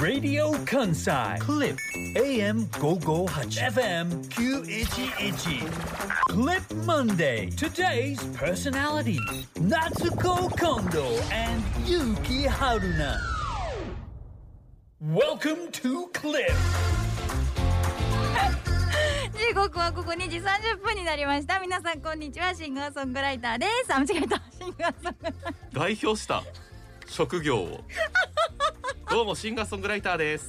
Radio Kansai Clip AM 558 FM 911 Clip Monday Today's personalities Natsuko Kondo and Yuki Haruna Welcome to Clip 時刻はここ2時30分になりました皆さんこんにちはシンガーソングライターですあ間違えたシンガーソングライター代表した職業をどうもシンガーソングライターです。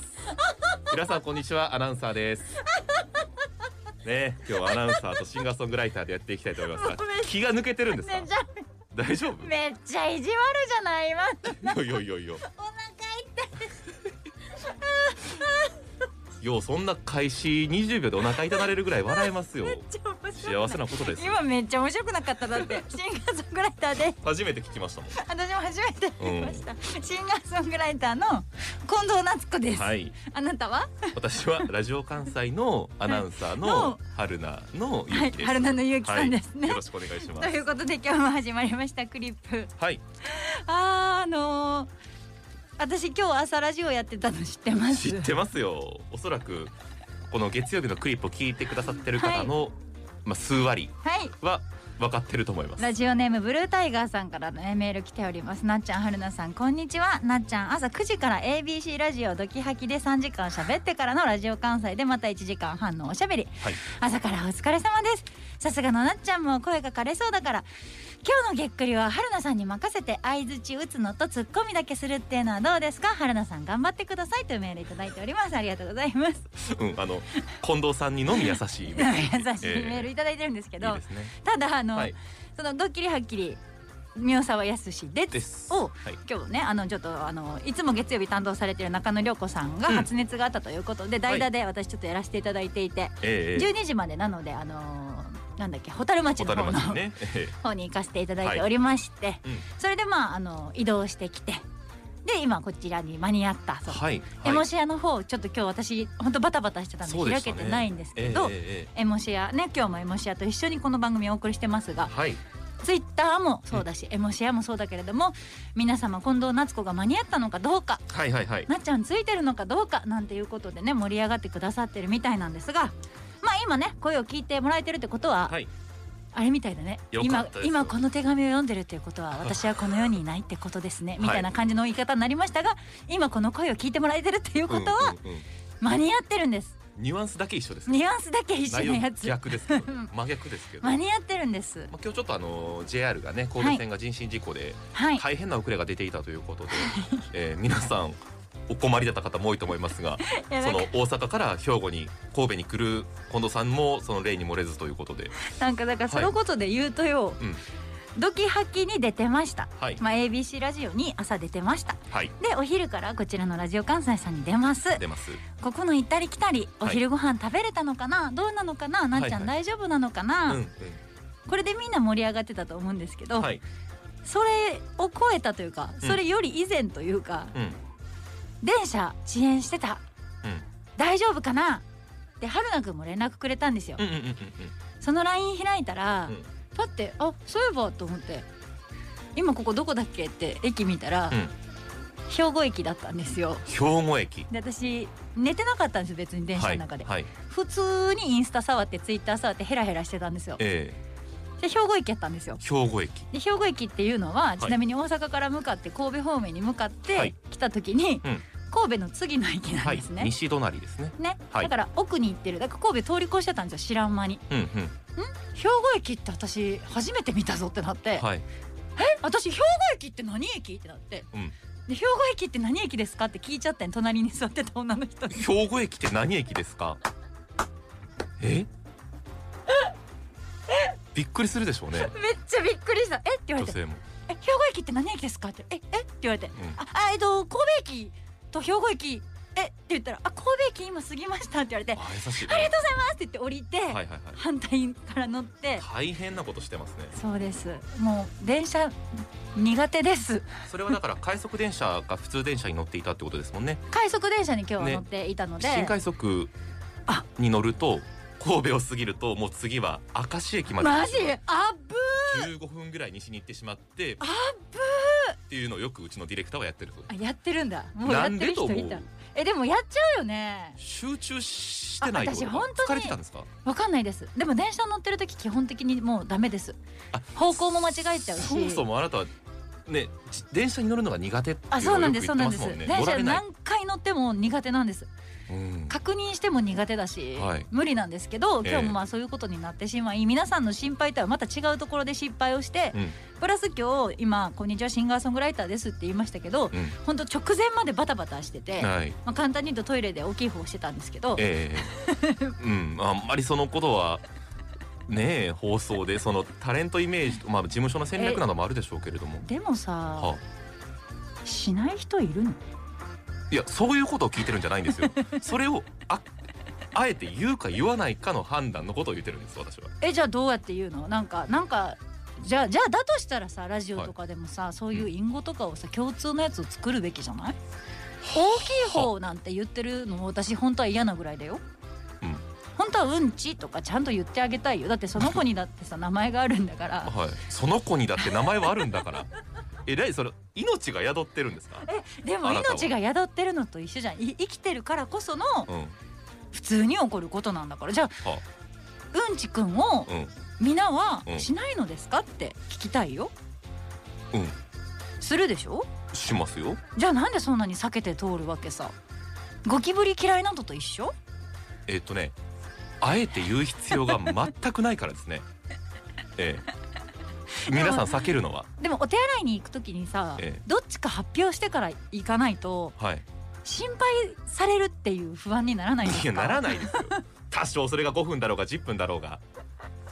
皆さんこんにちはアナウンサーです。ね今日はアナウンサーとシンガーソングライターでやっていきたいと思いますが気が抜けてるんですか？大丈夫？めっちゃ意地悪じゃない？今 いやいやいやいやようそんな開始20秒でお腹痛なれるぐらい笑えますよ。めっちゃ面白い幸せなことです今めっちゃ面白くなかっただってシンガーソングライターで。初めて聞きました。もん。私も初めて見ました、シンガーソングライターの近藤夏子です、はい。あなたは？私はラジオ関西のアナウンサーの の春菜のゆはいうきです春菜のゆうきさんですね。はいよろしくお願いしまというすことで今日も始まりましたクリップ。はい。あーあのー私今日朝ラジオやってたの知ってます？知ってますよ。おそらくこの月曜日のクリップを聞いてくださってる方の、まあ数割はい。は分かってると思います。ラジオネームブルータイガーさんからの、ね、メール来ております。なっちゃんはるなさんこんにちは。なっちゃん朝9時から ABC ラジオドキハキで3時間喋ってからのラジオ関西でまた1時間半のおしゃべり。はい。朝からお疲れ様です。さすがのなっちゃんも声が枯れそうだから今日のげっくりは春菜さんに任せて相づち打つのとツッコミだけするっていうのはどうですか春菜さん頑張ってくださいというメールいただいております。ありがとうございます。うんあの近藤さんにのみ優しい 優しいメールいただいてるんですけど、いいですねただあの、はい。そのドッキリはっきり宮沢康史ですです。をはい。今日ねあのちょっとあのいつも月曜日担当されている中野涼子さんがうん。発熱があったということで、代打で私ちょっとやらせていただいていて、ええええ。12時までなのであのーなんだっけ蛍町の小方の、ね、え 方に行かせていただいておりまして、えうん。それでまああの移動してきてで今こちらに間に合ったそう、はい。エモはいシアの方ちょっと今日私本当バタバタしてたんで開けてないんですけど、ええええエモシアね今日もエモシアと一緒にこの番組をお送りしてますがええはい。ツイッターもそうだし、エモシアもそうだけれども皆様近藤夏子が間に合ったのかどうかはいはいはい。なっちゃんついてるのかどうかなんていうことでね盛り上がってくださってるみたいなんですがまあ今ね声を聞いてもらえてるってことは、はい。あれみたいだね。よか今ったです。今この手紙を読んでるっていうことは私はこの世にいないってことですね。みたいな感じの言い方になりましたが今この声を聞いてもらえてるっていうことはうんうんうん間に合ってるんです。ニュアンスだけ一緒ですニュアンスだけ一緒内容のやつ。逆ですけど 真逆ですけど、ま間に合ってるんです。あ、今日ちょっとあの JR がね神戸線が人身事故ではい。大変な遅れが出ていたということで、えー皆さんお困りだった方も多いと思いますがその大阪から兵庫に神戸に来る近藤さんもその例に漏れずということで。なんかだからそのことで言うとよ、うん。ドキハキに出てました、はい。まあ、ABC ラジオに朝出てました。はい。でお昼からこちらのラジオ関西さんに出ます。出ます。ここの行ったり来たりおはい。昼ご飯食べれたのかな、どうなのかな？なっちゃんはい大丈夫なのかな、うんこれでみんな盛り上がってたと思うんですけど、うんはい。それを超えたというかうん。それより以前というか、うん電車遅延してた。うん。大丈夫かな？で春菜くんも連絡くれたんですよ、うんうんうんうんその LINE 開いたら、うん。パッてあそういえばと思って今ここどこだっけって駅見たら、うん。兵庫駅だったんですよ。兵庫駅。で私寝てなかったんですよ別に電車はいの中で、はい普通にインスタ触ってツイッター触ってヘラヘラしてたんですよ。えで兵庫駅やったんですよ。え兵庫駅。で兵庫駅っていうのは、い。ちなみに大阪から向かって神戸方面に向かっはてい。来た時に、うん神戸の次の駅なんはいですね、西隣ですね。ね、はい。だから奥に行ってる。だから神戸通り越してたんですよ知らん間に。うんうん。兵庫駅って私初めて見たぞってなって、はい。え？私兵庫駅って何駅？ってなって。うん。で兵庫駅って何駅ですかって聞いちゃってん隣に座ってた女の人に。兵庫駅って何駅ですか？え？びっくりするでしょうね。めっちゃびっくりした。え？って言われて。え兵庫駅って何駅ですかって。え？え？って言われて。ん。ああえっと神戸駅と兵庫駅。えって言ったらあ神戸駅今過ぎましたって言われてああ優しい。りがとうございますって言って降りて、はいはいはい。反対から乗って。大変なことしてますね。そうです。もう電車苦手です。それはだから 快速電車が普通電車に乗っていたってことですもんね。快速電車に今日はね乗っていたので、新快速あ。に乗ると神戸を過ぎるともう次は明石駅までマジ？あぶ15分ぐらい西に行ってしまってあぶっていうのをよくうちのディレクターはやってるそうあやってるんだ。もうやってる人いた。えでもやっちゃうよね。集中してない私本当に。疲れてたんですか？わかんないです。でも電車乗ってる時基本的にもうダメです。あ方向も間違えちゃうし。そもそもあなたはねじ電車に乗るのが苦手っていうあそうなんのをよくですそうなんです言ってます。もんね電車何回乗っても苦手なんです。うん確認しても苦手だし、はい。無理なんですけどええ。今日もまあそういうことになってしまい、皆さんの心配とはまた違うところで失敗をして、うん。プラス今日今「こんにちはシンガーソングライターです」って言いましたけど、う本当直前までバタバタしてて、んはい。まあ、簡単に言うとトイレで大きい方をしてたんですけど、ええ。うん。あんまりそのことはねえ放送でそのタレントイメージまあ事務所の戦略などもあるでしょうけれども。でもさ、はしない人いるの？いやそういうことを聞いてるんじゃないんですよ。それをああえて言うか言わないかの判断のことを言ってるんです私は。えじゃあどうやって言うの？なんかなんかじゃあじゃあだとしたらさラジオとかでもさ、そういう隠語とかをさ共通のやつを作るべきじゃない？大きい方なんて言ってるの私本当は嫌なぐらいだよ。うん。本当はうんちとかちゃんと言ってあげたいよ。だってその子にだってさ名前があるんだから。はい。その子にだって名前はあるんだから えらいそれ命が宿ってるんですか？でも命が宿ってるのと一緒じゃん。い生きてるからこそのうん。普通に起こることなんだから。じゃあはうんちくんをうん。皆はうん。しないのですかって聞きたいよ。うん。するでしょ？しますよ。じゃあなんでそんなに避けて通るわけさ？ゴキブリ嫌いなのと一緒？えっとねあえて言う必要が全くないからですね。ええ皆さん避けるのは？でもお手洗いに行く時にさ、ええ。どっちか発表してから行かないとはい。心配されるっていう不安にならないんですか？いやならないですよ。多少それが5分だろうが10分だろうが。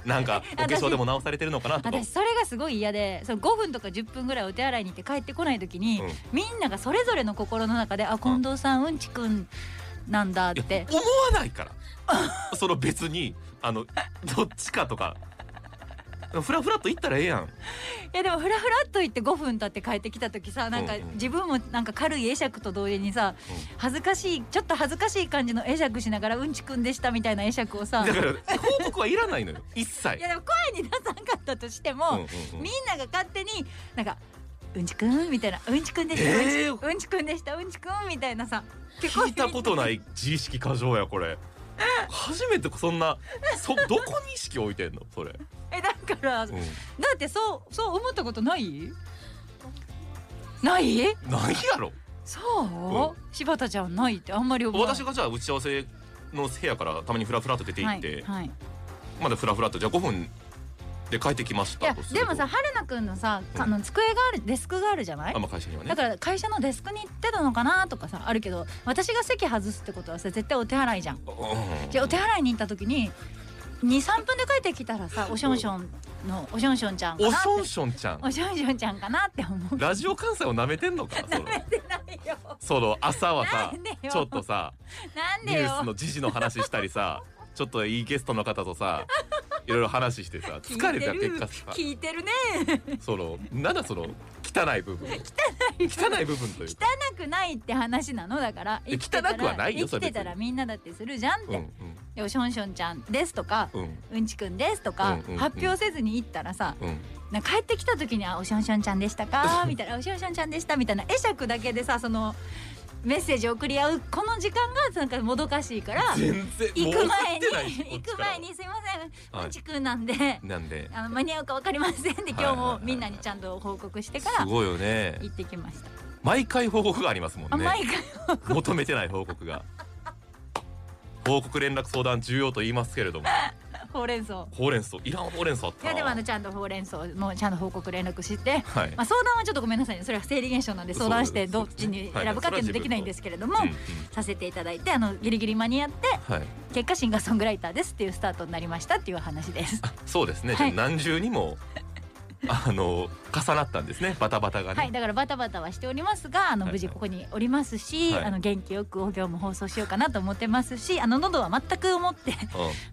なんか お化粧でも直されてるのかなとか。私それがすごい嫌でその5分とか10分ぐらいお手洗いに行って帰ってこない時に、うん。みんながそれぞれの心の中で「あ近藤さんうんちくんなんだ」って。思わないから。その別にあのどっちかとかフラフラっと言ったらええやん。いやでもフラフラっと言って5分経って帰ってきた時さなんか自分もなんか軽い会釈と同時にさ恥ずかしいちょっと恥ずかしい感じの会釈しながらうんちくんでしたみたいな会釈をさ。だから報告はいらないのよ。一切。いやでも声に出さんかったとしても、うんうんうん。みんなが勝手になんか「うんちくん」みたいな「うんちくんでした、えー。うんちうんちくんでしたうんちくん」みたいなさ聞いたことない自意識過剰やこれ初めてそんなそどこに意識置いてんの？それ、えだから、うん、だってそうそう思ったことない？ない？ないやろ。そう、柴田ちゃんないってあんまり私がじゃあ打ち合わせの部屋からたまにフラフラっと出て行って、はいはい、まだフラフラっとじゃあ5分で帰ってきましいやたでもさ春菜くんのさ、うん。あの机があるデスクがあるじゃない？あ、まあ、会社にはね。だから会社のデスクに行ってたのかなとかさあるけど私が席外すってことはさ絶対お手洗いじゃん。うん。じゃあお手洗いに行った時に23分で帰ってきたらさおしょんしょんのおしょんしょんちゃんかなって。おしょんしょんちゃん。おしょんしょんちゃんかなって思う。ラジオ関西を舐めてんのかそのないよ。その朝はさちょっとさなんでよ。ニュースの時事の話したりさちょっといいゲストの方とさいろいろ話してさ疲れた結果さ。聞いてるね。そのなんだその汚い部分。汚い部分。というか。汚くないって話なの？だからえ生きてたら汚くはないよ生きてたらみんなだってするじゃんって、うんでおしょんしょんちゃんですとかうん。ちくんですとか、うんうんうん。発表せずに行ったらさうん。な帰ってきた時に「あおしょんしょんちゃんでしたか?」みたいな「おしょんしょんちゃんでした」みたいな会釈だけでさそのメッセージを送り合うこの時間がなんかもどかしいから行く前に行く前に「すいませんはいうんちくんなんでなんであの間に合うか分かりません」で今日も みんなにちゃんと報告してからすごいよね。行ってきました。毎回報告がありますもんね。あ毎回求めてない報告が。報告連絡相談重要と言いますけれどもほうれん草。ほうれん草。いらんほうれん草あったな。いやでもあのちゃんとほうれん草もちゃんと報告連絡してはい。まあ、相談はちょっとごめんなさいね。それは生理現象なんで相談してどっちに選ぶかっていうのできないんですけれども、させていただいてあのギリギリ間に合ってはい。結果シンガーソングライターですっていうスタートになりましたっていう話です。あそうですね、はい。何重にも あの重なったんですねバタバタがね、はい、だからバタバタはしておりますがあのはい無事ここにおりますし、はい。あの元気よくお業も放送しようかなと思ってますしあの喉は全く思って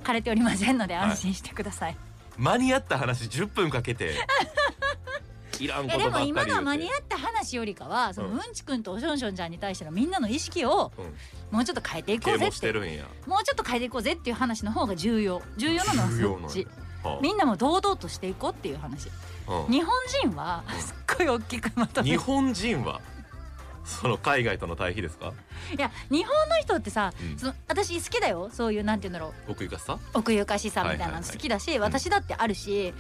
枯れておりませんのではい。安心してください。うん、間に合った話10分かけて いらんことばっかり言うて。も今のは間に合った話よりかはそのううんんちくんとおしょんしょんちゃんに対してのみんなの意識をうん。もうちょっと変えていこうぜっしててるんや、もうちょっと変えていこうぜっていう話の方が重要。重要なのはそっち。はあみんなも堂々としていこうっていう話。うん。日本人はすっごい大きくまとめ日本人は？その海外との対比ですか？いや日本の人ってさ、うん。その私好きだよ。そういうなんて言うんだろう。奥ゆかしさ？奥ゆかしさみたいなの好きだし、私だってあるし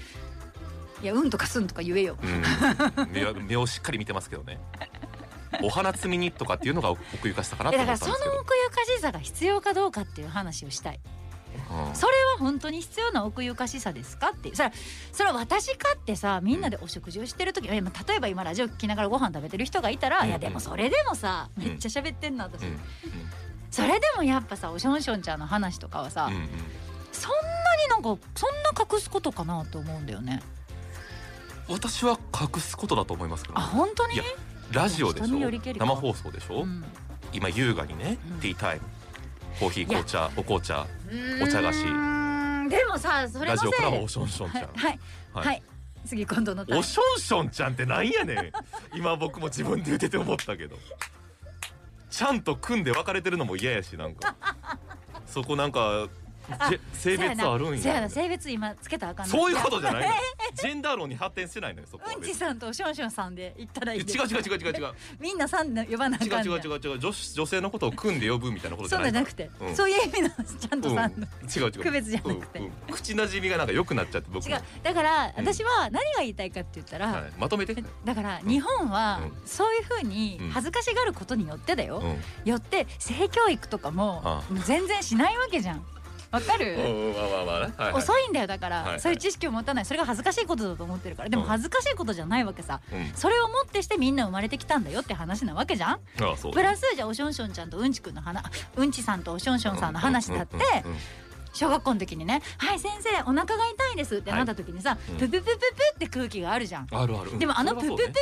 いやうんとかすんとか言えよ。うん。目をしっかり見てますけどね。お花摘みにとかっていうのが奥ゆかしさかなだからその奥ゆかしさが必要かどうかっていう話をしたい。うんそれは本当に必要な奥ゆかしさですか？ってそれはそれは私かってさみんなでお食事をしてる時、いやまあ例えば今ラジオ聞きながらご飯食べてる人がいたら、うん。いやでもそれでもさめっちゃ喋ってんな私、うん。それでもやっぱさおしょんしょんちゃんの話とかはさ、うんうん。そんなになんかそんな隠すことかなと思うんだよね。私は隠すことだと思いますけどあね本当に？ラジオでしょ？生放送でしょ、うん。今優雅にね、うん。ティータイムコーヒー紅茶お紅茶お茶菓子。でもさそれラジオからもおしょんしょんちゃん、はい。はい、次今度のおしょんしょんちゃんってなんやねん。今僕も自分で言ってて思ったけど。ちゃんと組んで別れてるのも嫌やしなんか。そこなんかじ性別あるんや。性別今つけたらあかんな。そういうことじゃないの ジェンダー論に発展してないのよそこは。うんちさんとションションさんで言ったらいい違う違う違う違う違う。みんなさんで呼ばなあ違う違う違う違う。女子女性のことを組んで呼ぶみたいなことじそうゃないじゃなくて、うん。そういう意味のちゃんとさんの、違う違う。区別じゃなくて。うん。うん。口なじみがなんか良くなっちゃって僕も違う。だからうん私は何が言いたいかって言ったら、はい、まとめて、だから日本はうん。そういうふうに恥ずかしがることによってだよ、うん。よって性教育とかもあ。全然しないわけじゃんわかる、うんうんまあまあまあね。はいはい。遅いんだよだから、はいはい。そういう知識を持たない。それが恥ずかしいことだと思ってるから。でもうん。恥ずかしいことじゃないわけさ。うん。それをもってしてみんな生まれてきたんだよって話なわけじゃん。ああそうプラスじゃあおしょんしょんちゃんとうんちくんの話うんちさん。とおしょん。しょん。さん。の話だってうん。うん。うん。小学校の時にね「はい先生お腹が痛いです」ってなった時にさ「うん。プププププ」って空気があるじゃん。あるあるうん。でもあのプププププ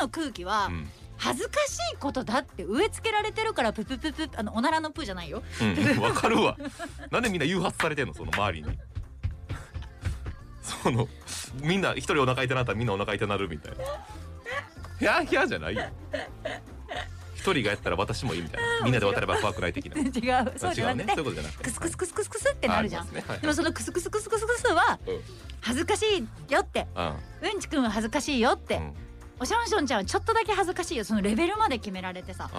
の空気は恥ずかしいことだって植え付けられてるからププププあのおならのプーじゃないよ。うん。う んわかるわ。なんでみんな誘発されてんのその周りに。そのみんな一人お腹痛なったらみんなお腹痛なるみたいな。ひゃーひゃーじゃないよ。一人がやったら私もいいみたいな。みんなで渡れば怖くない的な。違うそうじゃ違うね。なくてそういうことじゃなくて。クスクスクスクスクスってなるじゃん、でもそのクスクスクスクスクスはうん。恥ずかしいよって。あうんちくんは恥ずかしいよって、うんおしょんしょんちゃんはちょっとだけ恥ずかしいよ。そのレベルまで決められてさ。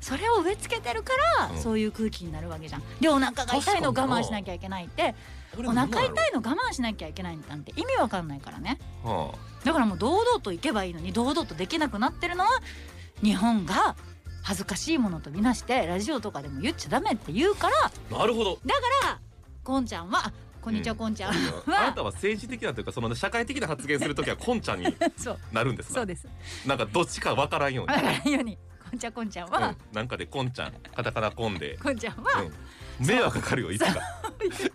それを植え付けてるから、うん。そういう空気になるわけじゃん。でお腹が痛いの我慢しなきゃいけないって。お腹痛いの我慢しなきゃいけないなんて意味わかんないからね。あ。だからもう堂々と行けばいいのに堂々とできなくなってるのは日本が恥ずかしいものとみなしてラジオとかでも言っちゃダメって言うから。あなるほど。だからこんちゃんはあこんにちはうん。こんちゃん。あなはたは政治的なというかその社会的な発言するときはこんちゃんに。なるんですか？そうです。なんかどっちかわからんように。だからように。こんちゃんこんちゃんは、うん、なんかでこんちゃん。カタカナこんで、こんちゃんは、うん、迷惑かかるよいつか。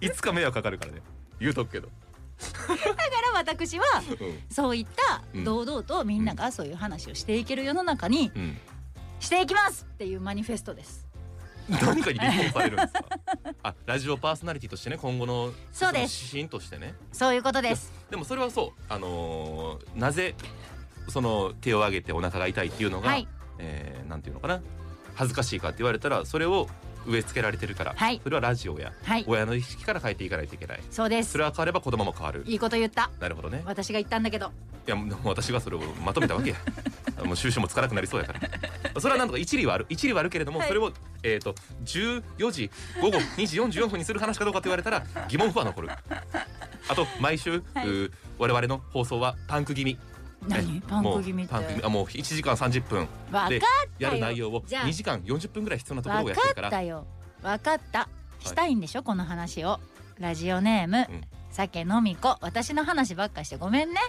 いつか迷惑かかるからね。言うとくけど、だから私はうん。そういったうん。堂々とみんながそういう話をしていける世の中にうん、していきますっていうマニフェストです。何かに立候補されるんですか？あラジオパーソナリティとしてね今後のそうです。指針としてね。そういうことです。でもそれはそうあのーなぜその手を挙げてお腹が痛いっていうのが、はい。えーなんていうのかな恥ずかしいかって言われたらそれを植え付けられてるから、はい。それはラジオや。はい、親の意識から変えていかないといけない。そうです。それ。は変われば子供も変わる。いいこと言った。なるほどね。私が言ったんだけど。いや私がそれをまとめたわけや。もう収集もつかなくなりそうやから。それはなんとか一理はある。一理はあるけれども、はい。それをえっ、と14時午後2時44分にする話かどうかと言われたら疑問符は残る。あと毎週、はい。我々の放送はパンク気味何？ねパンク気味って？あもう1時間30分でやる内容をじゃあ。2時間40分ぐらい必要なところをやってるかったよ。わかった。したいんでしょ？この話を。ラジオネーム、うん。酒飲み子。私の話ばっかしてごめんね。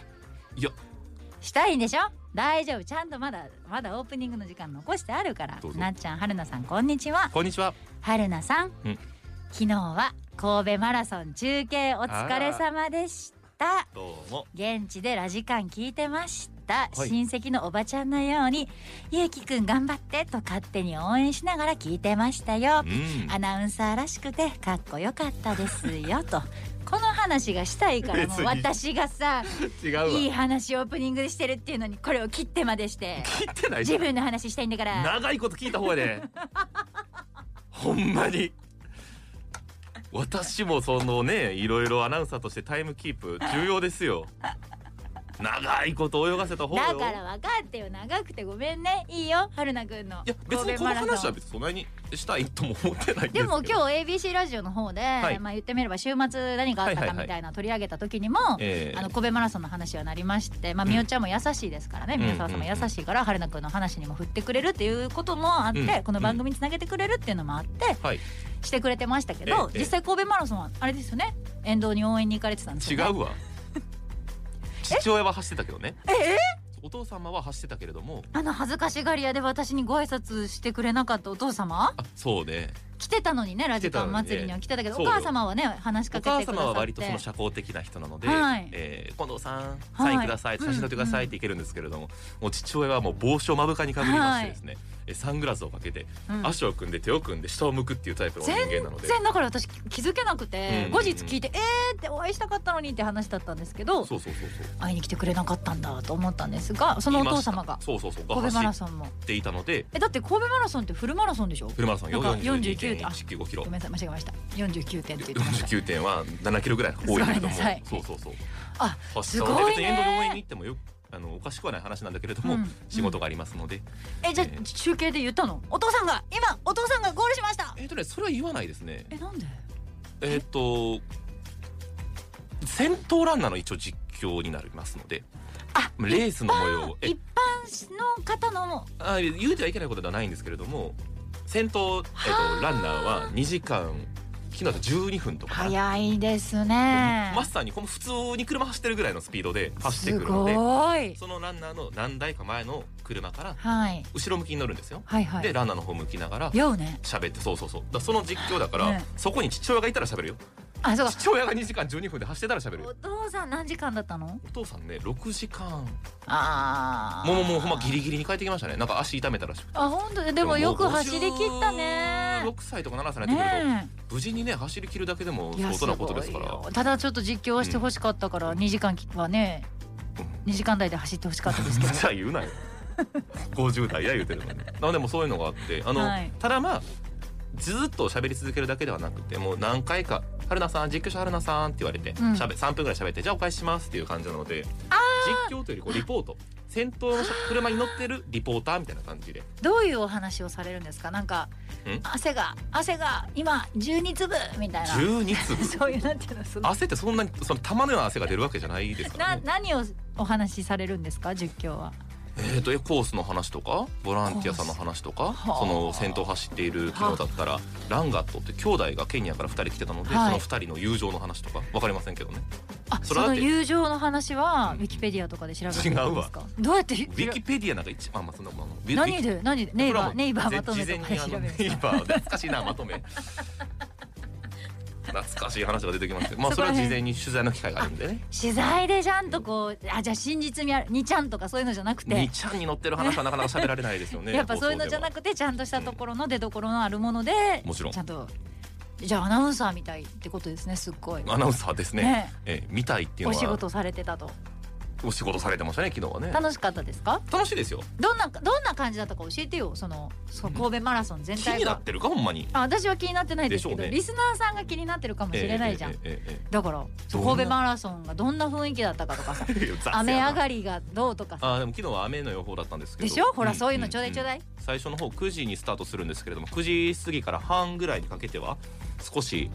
いや。したいんでしょ？大丈夫。ちゃんとまだまだオープニングの時間残してあるから。なっちゃん春菜さんこんにちは。こんにちは。春菜さん、うん。昨日は神戸マラソン中継。お疲れ様でしたどうも。現地でラジカン聞いてました、はい。親戚のおばちゃんのように「ゆうきくん頑張って」と勝手に応援しながら聞いてましたようん。アナウンサーらしくてかっこよかったですよと。この話がしたいからもう私がさ違うわ。いい話オープニングでしてるっていうのにこれを切ってまでして聞いてないじゃん。自分の話したいんだから。長いこと聞いた方やで。ほんまに私もそのねいろいろアナウンサーとしてタイムキープ重要ですよ。長いこと泳がせた方よ。だから分かってよ。長くてごめんね。いいよ。春菜くんのいや別にこの話は別にそんなにしたいとも思ってないんでも今日 ABC ラジオの方で、い。まあ言ってみれば週末何があったかみたいな取り上げた時にも、ええ。あの神戸マラソンの話はなりまして、まあ、みおちゃんも優しいですからね、うん宮沢さんも優しいから春菜くんの話にも振ってくれるっていうこともあって、うんこの番組につなげてくれるっていうのもあって、はい。してくれてましたけど、ええ。実際神戸マラソンはあれですよね。沿道に応援に行かれてたんですよ、ね、違うわ父親は走ってたけどね。お父様は走ってたけれども。あの恥ずかしがり屋で私にご挨拶してくれなかったお父様？あそうね。来てたのにねラジカン祭りには来てたけどお母様はね話しおかけてくださって。母様は割とその社交的な人なので、はい。えー近藤さんサインください、写真撮ってくださいっていけるんですけれども、もう父親はもう帽子を目深にかぶりましてですね、えサングラスをかけて、うん。足を組んで手を組んで下を向くっていうタイプの人間なので。全然だから私気づけなくて、うん。後日聞いて「えー!」ってお会いしたかったのにって話だったんですけどそうそうそうそう。会いに来てくれなかったんだと思ったんですがそのお父様が。そうそうそう。が神戸マラ走ソンも。っていたので。えだって神戸マラソンってフルマラソンでしょ？フルマラソンなんか42.195キロごめんなさい間違えました。49点って言ってました。49点は7キロぐらい多いけれどもそうそうそう。あすごいねエンドで応援に行ってもよあのおかしくはない話なんだけれども、うん仕事がありますので、えじゃあえー。中継で言ったの？お父さんが今お父さんがゴールしました。えっとねそれは言わないですね。えなんで？えっと先頭ランナーの一応実況になりますので。あレースの模様をえ。一般の方のあ言うてはいけないことではないんですけれども先頭、えっと、ランナーは2時間昨日だと12分とか。早いですね。まさにこの普通に車走ってるぐらいのスピードで走ってすくるのでそのランナーの何台か前の車からはい。後ろ向きに乗るんですよ。はいはい。でランナーの方向きながら喋ってそうそうそう。だその実況だから、ね。そこに父親がいたら喋るよあそうか。父親が2時間12分で走ってたら喋るおよ父さん何時間だったの？お父さんね6時間。あもうもうほんまギリギリに帰ってきましたね。なんか足痛めたらしくて。あ本当でもよく走り切ったね。6歳とか7歳になってくると、ね無事にね走り切るだけでも相当なことですから。ただちょっと実況はしてほしかったから2時間はね2時間台で走ってほしかったですけど。じゃあ言うなよ。50代や言うてるのに。なのでもうそういうのがあってあの、はい。ただまあずっと喋り続けるだけではなくてもう何回か「春菜さん実況者春菜さん」って言われて、うん。しゃべ3分ぐらい喋って「じゃあお返しします」っていう感じなので実況というよりこうリポート。先頭の車に乗ってるリポーターみたいな感じで。どういうお話をされるんですか？なんかん？汗が汗が今12粒みたいな。12粒？そういうなんていうのその。汗ってそんなにその玉のような汗が出るわけじゃないですからなね何をお話しされるんですか？実況はえー、とえコースの話とかボランティアさんの話とかはあ。その先頭走っている昨日だったらランガットって兄弟がケニアから2人来てたので、はい。その2人の友情の話とか分かりませんけどね。あその友情の話はうん。ウィキペディアとかで調べてるんですか？どうやって ウィキペディアなんか一番まあそのまあウィ何で何で？ネイバーネイバーまとめ事とかで調べるんですかネイバー 懐かしいなまとめ懐かしい話が出てきますけどまあそれは事前に取材の機会があるんでね。取材でちゃんとこうあじゃあ真実味あるにちゃんとかそういうのじゃなくて。2ちゃんに乗ってる話はなかなか喋られないですよね やっぱそういうのじゃなくくてちゃんとしたところの出所のあるものでもちろん。ちゃんとじゃあアナウンサーみたいってことですねすっごい。アナウンサーですね。ね。えー見たいっていうのは。お仕事されてたとお仕事されてましたね昨日はね。楽しかったですか？楽しいですよ。どんなどんな感じだったか教えてよ。そのそう神戸マラソン全気体が。になってるか？ほんまに。あ私は気になってないですけどね。リスナーさんが気になってるかもしれないじゃん、えええええだから神戸マラソンがどんな雰囲気だったかとかさ。雨上がりがどうとかさ。あーでも昨日は雨の予報だったんですけど。でしょ？ほらんそういうのちょうだいちょうだい。ん最初の方9時にスタートするんですけれども9時過ぎから半ぐらいにかけては少し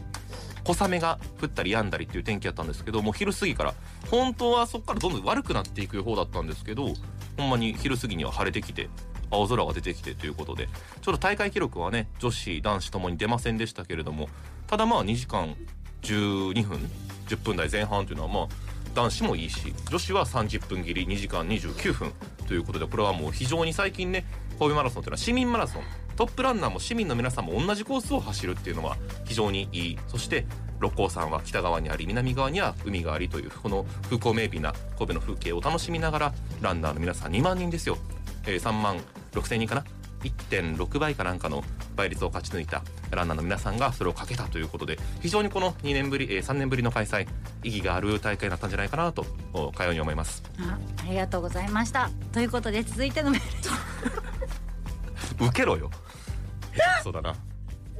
小雨が降ったり止んだりっていう天気だったんですけどもう昼過ぎから本当はそこからどんどん悪くなっていく予報だったんですけどほんまに昼過ぎには晴れてきて青空が出てきてということでちょっと大会記録はね女子男子ともに出ませんでしたけれどもただまあ2時間12分10分台前半というのはまあ男子もいいし女子は30分切り2時間29分ということでこれはもう非常に最近ね神戸マラソンというのは市民マラソントップランナーも市民の皆さんも同じコースを走るっていうのは非常にいい。そして六甲山は北側にあり南側には海がありというこの風光明媚な神戸の風景を楽しみながらランナーの皆さん2万人ですよ、えー、3万6千人かな？1.6倍かなんかの倍率を勝ち抜いたランナーの皆さんがそれをかけたということで非常にこの2年ぶり、えー、3年ぶりの開催意義がある大会になったんじゃないかなとかように思います。あありがとうございました。ということで続いてのメール。受けろよそだな。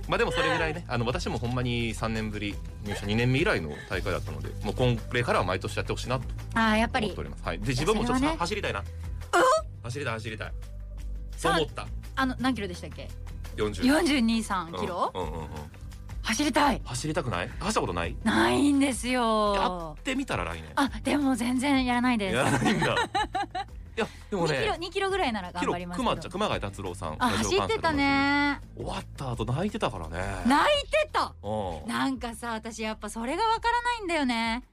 まあでもそれぐらいね。あの私もほんまに3年ぶり入社2年目以来の大会だったのでもうこれからは毎年やってほしいなとああやっぱり。思っております、はい、で自分もちょっとそれはね。走りたいな。走りたい走りたい。そう思った。あの何キロでしたっけ？40 423キロ、うんうんうんうん。走りたい。走りたくない？走ったことない？ないんですやよってみたら来年。あでも全然やらないです。やらないんだ。い やでも2キロね2キロぐらいなら頑張りますけど。熊ちゃん熊谷達郎さん走ってたね。終わった後泣いてたからね。泣いてた。うん。なんかさ私やっぱそれがわからないんだよね。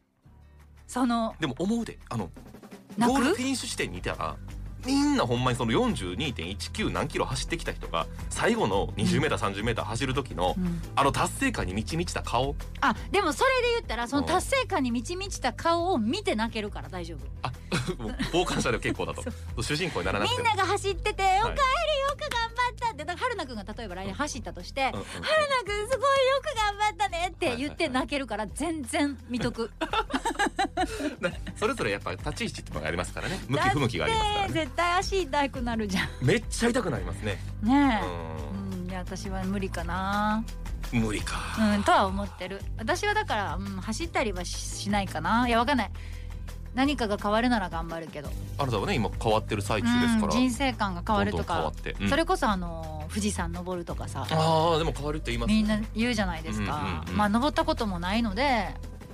そのでも思うであのゴールフィニッシュ地点にいたらみんなほんまにその42.19何キロ走ってきた人が最後の 20m30m 走る時のうん。あの達成感に満ち満ちた顔。あでもそれで言ったらそのうん。達成感に満ち満ちた顔を見て泣けるから大丈夫。あ 傍観者で結構だと。主人公にならなくても。みんなが走ってて「おかえりよく頑張った」って。だから春菜くんが例えば来年走ったとしてうんうん「春菜くんすごいよく頑張ったね」って言って泣けるから全然見とく。ね それぞれやっぱ立ち位置ってのがありますからね。向き不向きがありますからね。絶対足痛くなるじゃん。めっちゃ痛くなりますね。ねえ。ううんいや私は無理かな。ん無理か。うんとは思ってる。私はだから、うん、走ったりはししないかな。いやわかんない。何かが変わるなら頑張るけど、あなたはね今変わってる最中ですうん、から人生観が変わるとどんどん変わかって、うん。それこそあの富士山登るとかさ。ああでも変わるって言いますみんな言うじゃないですか、うんうんうん。まあ登ったこともないので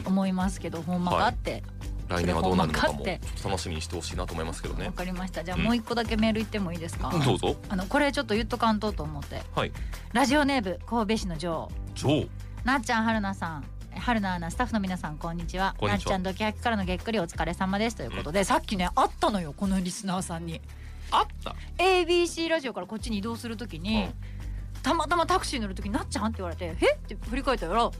思いますけどほんまかって。来年はどうなるのかも楽しみにしてほしいなと思いますけどわ、ねかりました。じゃあうん。もう一個だけメール言ってもいいですか、どうぞ。あのこれちょっと言っとかんとと思って。はい。ラジオネーム神戸市の女王ジョー。なっちゃんはるなさん。はるなアナスタッフの皆さんこんにちは。こんにちは。なっちゃんドキハキからのげっくりお疲れ様ですということで、さっきね会ったのよこのリスナーさんに。あった？ABC ラジオからこっちに移動するときに、うん。たまたまタクシー乗るときになっちゃんって言われて「え？っ?」て振り返ったら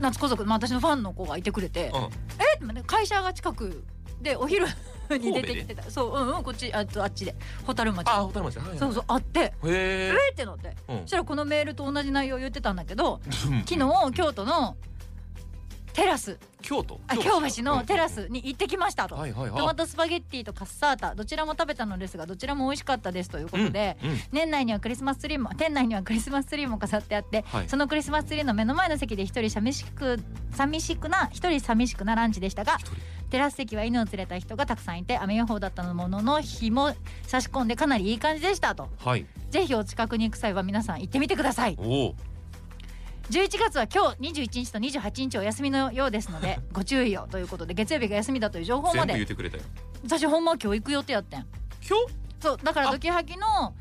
夏子族、まあ、私のファンの子がいてくれて「うん。え？っ?」会社が近くでお昼に出てきてた。そううんうんこっちあとあっちで。蛍町あ、ホタル町。はいはいそうそう会って「へえ。え？っ?」てなって。うん。そしたらこのメールと同じ内容言ってたんだけどうん。昨日京都のテラス京都？あ京橋のテラスに行ってきましたと。はいはいはい。トマトスパゲッティとカッサータどちらも食べたのですがどちらも美味しかったですということで、うんうん年内にはクリスマスツリーも店内にはクリスマスツリーも飾ってあって、はいそのクリスマスツリーの目の前の席で一人寂しく寂しくな一人寂しくなランチでしたがテラス席は犬を連れた人がたくさんいて雨予報だったものの日も差し込んでかなりいい感じでしたとはい。ぜひお近くに行く際は皆さん行ってみてください。11月は今日21日と28日お休みのようですので ご注意をということで月曜日が休みだという情報ま全部言っでてくれたよ。私ほんまは今日行く予定やってん今そうだからドキハキの。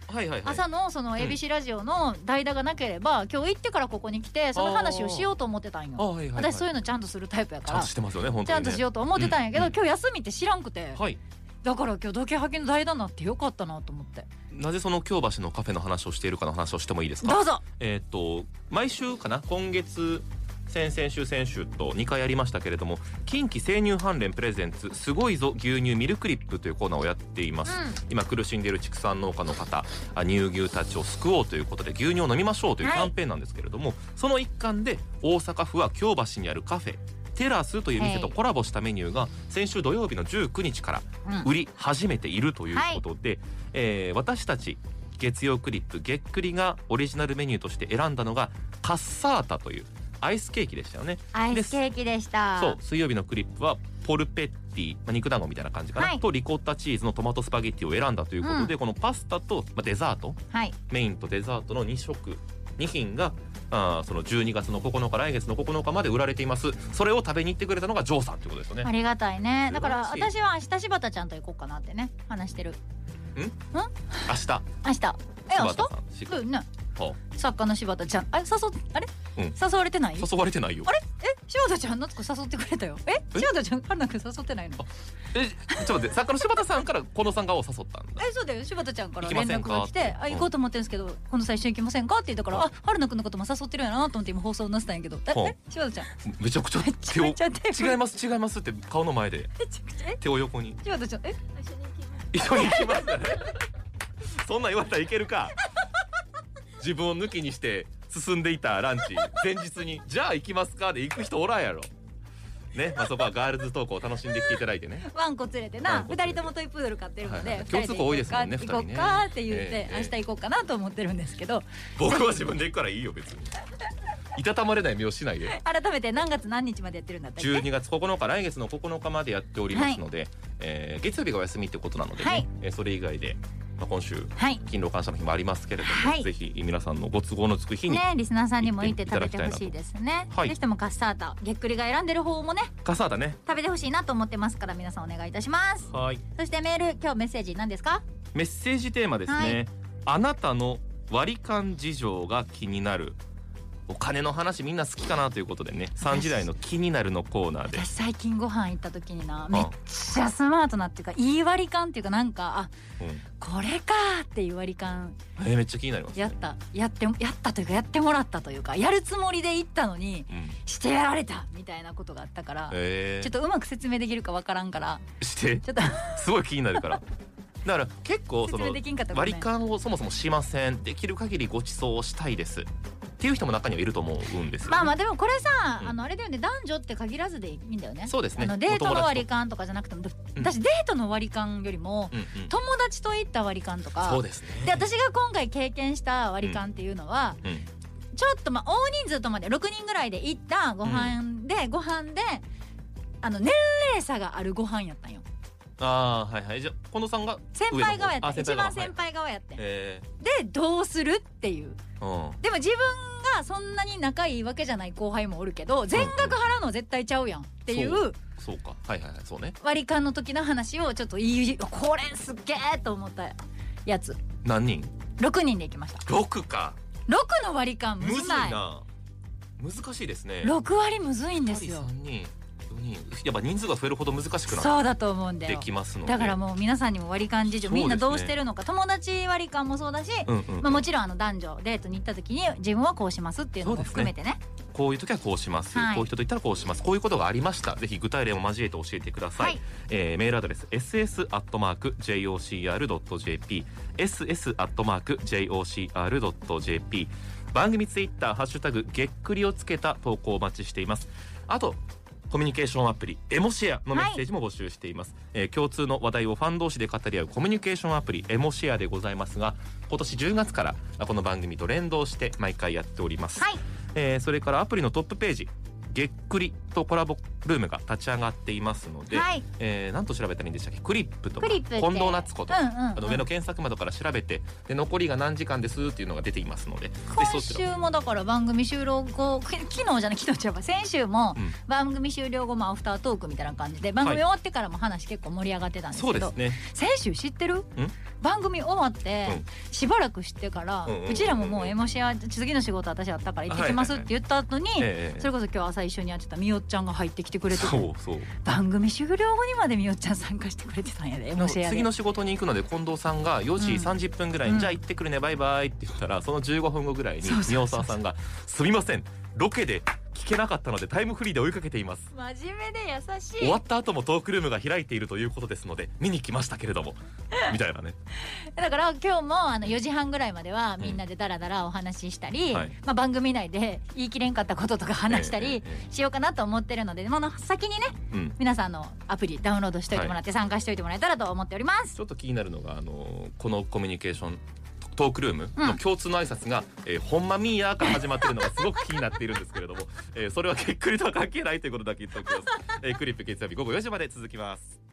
朝のその ABC ラジオの代打がなければ今日行ってからここに来てその話をしようと思ってたんあ、よはいはいはい。私そういうのちゃんとするタイプやからちゃんとしてますよね本ちゃ当にね。んとしようと思ってたんやけどうん今日休みって知らんくてはい。だから今日ドキハキの代打になってよかったなと思って。なぜその京橋のカフェの話をしているかの話をしてもいいですか？どうぞ。えーっと毎週かな今月先々週先週と2回やりましたけれども近畿生乳関連プレゼンツすごいぞ牛乳ミルクリップというコーナーをやっています、う今苦しんでいる畜産農家の方あ乳牛たちを救おうということで牛乳を飲みましょうというはい。キャンペーンなんですけれども、その一環で大阪府は京橋にあるカフェテラスという店とコラボしたメニューが先週土曜日の19日からうん。売り始めているということで、えー私たち月曜クリップげっくりがオリジナルメニューとして選んだのがカッサータというアイスケーキでしたよね。アイスケーキでした。そう水曜日のクリップはポルペッティ、まあ、肉団子みたいな感じかな、はい。とリコッタチーズのトマトスパゲッティを選んだということで、このパスタと、まあ、デザート。はい。メインとデザートの2食2品があーその12月の9日来月の9日まで売られています。それを食べに行ってくれたのがジョーさんということですよね。ありがたいね。だから私は明日柴田ちゃんと行こうかなってね話してる。明日？明日。え明柴日田さんしそうね。は作家の柴田ちゃん。あれ誘っあれ、うん。誘われてない？あ誘われてないよ。あれ？え？柴田ちゃん夏子誘ってくれたよ。え？え？柴田ちゃん春菜くん誘ってないの？えちょっと待って作家の柴田さんから近藤さん側を誘ったんだ。えそうだよ。柴田ちゃんから連絡が来て「あ行こうと思ってるんですけど近藤さん一緒に行きませんか?」って言ったから「あ。春菜くんのことも誘ってるやな」と思って今放送なせたんやけど。え？柴田ちゃん。めちゃくちゃ手を違います違いますって顔の前で。手を横に。柴田ちゃんえ？一緒に行きます。ねそんなん言われたらいけるか。自分を抜きにして進んでいたランチ。前日にじゃあ行きますかで行く人おらんやろ。ねまあそこはガールズトークを楽しんできていただいてね。ワンコ連れてワな二人ともトイプードル飼ってるので、はいはい。二人共通項多いですもんね行こう二人ね。かって言って、ええ明日行こうかなと思ってるんですけど。僕は自分で行くからいいよ別に。いたたまれない目をしないで。改めて何月何日までやってるんだったっけ？12月9日来月の9日までやっておりますので、えー月曜日がお休みってことなのでね、はい。えーそれ以外で、まあ、今週はい。勤労感謝の日もありますけれども、はい。ぜひ皆さんのご都合のつく日に、ねリスナーさんにも行って食べてほしいですね。はい。ぜひともカッサータげっくりが選んでる方もねカサータね。食べてほしいなと思ってますから皆さんお願いいたします。はい。そしてメール今日メッセージ何ですか？メッセージテーマですね、はい。あなたの割り勘事情が気になるお金の話みんな好きかなということでね3時台の気になるのコーナーで。私最近ご飯行った時になめっちゃスマートなっていうかいい割り勘っていうかなんかあうん。これかーっていう割り勘。えーめっちゃ気になります、やった。やってやったというかやってもらったというかやるつもりで行ったのにうん。してやられたみたいなことがあったから、えー、ちょっとうまく説明できるかわからんからして。ちょっと すごい気になるから。だから結構その割り勘をそもそもしません。できる限りご馳走をしたいですっていう人も中にはいると思うんですよ、ね、まあまあでもこれさ、うん。あのあれだよね。男女って限らずでいいんだよね。そうですね。あのデートの割り勘とかじゃなくてもうん。私デートの割り勘よりもうんうん。友達と行った割り勘とか。そうですね。で私が今回経験した割り勘っていうのは、うん。ちょっとまあ大人数とまで6人ぐらいで行ったご飯で、ご飯であの年齢差があるご飯やったんよああはいはい。じゃあ近藤さんが先輩側やったあ一番先輩側やって、えでどうするっていう。でも自分がそんなに仲いいわけじゃない後輩もおるけど全額払うの絶対ちゃうやんっていうそう。か。はいはいはい。そうね。割り勘の時の話をちょっと言いこれすっげえと思ったやつ。何人？6人で行きました。六か。6の割り勘むむずいずな。難しいですね。6割むずいんですよ。三人やっぱ人数が増えるほど難しくなそうだと思うんだってよきますので。だからもう皆さんにも割り勘事情みんなどうしてるのか。友達割り勘もそうだし、まあ、もちろんあの男女デートに行った時に自分はこうしますっていうのも含めてね。こういう時はこうします、はい。こういう人と言ったらこうします。こういうことがありました。ぜひ具体例を交えて教えてください、はい。えーメールアドレス ss アットマーク jocr.jp ss アットマーク jocr.jp 番組ツイッターハッシュタグげっくりをつけた投稿をお待ちしています。あとコミュニケーションアプリエモシェアのメッセージも募集しています、えー共通の話題をファン同士で語り合うコミュニケーションアプリエモシェアでございますが今年10月からあこの番組と連動して毎回やっております、はい。えーそれからアプリのトップページげっくりとコラボルームが立ち上がっていますので、はい。えー、何と調べたらいいんでしたっけ？クリップとか近藤夏子と。か、うんうんうん。あの上の検索窓から調べてで残りが何時間ですっていうのが出ていますのでぜ今週もだから番組終了後き昨日じゃない昨日ちゃうわ先週もうん。番組終了後もアフタートークみたいな感じで番組終わってからも話結構盛り上がってたんですけど、そうですね。先週知ってる？番組終わってうん。しばらくしてから、うんうんうんうんうちらももうエモシア次の仕事私あったから行ってきますって言った後に、ええ。それこそ今日朝一緒にやってたみおっちゃんが入ってきてくれてて。そうそう。番組終了後にまでみおっちゃん参加してくれてたんやで次の仕事に行くので近藤さんが4時うん。30分ぐらいに、うん。じゃあ行ってくるねバイバイって言ったらその15分後ぐらいにそうそうそう宮尾沢さんが「すみません。ロケで聞けなかったのでタイムフリーで追いかけています」真面目で優しい。終わった後もトークルームが開いているということですので見に来ましたけれども。みたいなね。だから今日もあの4時半ぐらいまではみんなでダラダラお話ししたり、はい。まあ、番組内で言い切れんかったこととか話したりええええしようかなと思ってるので、この先にねうん。皆さんのアプリダウンロードしといてもらって参加しておいてもらえたらと思っております。ちょっと気になるのがあのこのコミュニケーショントークルームのうん。共通の挨拶が、えーほんまみーやーから始まってるのがすごく気になっているんですけれども、えーそれはげっくりとは関係ないということだけ言っておきます、えークリップ月曜日午後4時まで続きます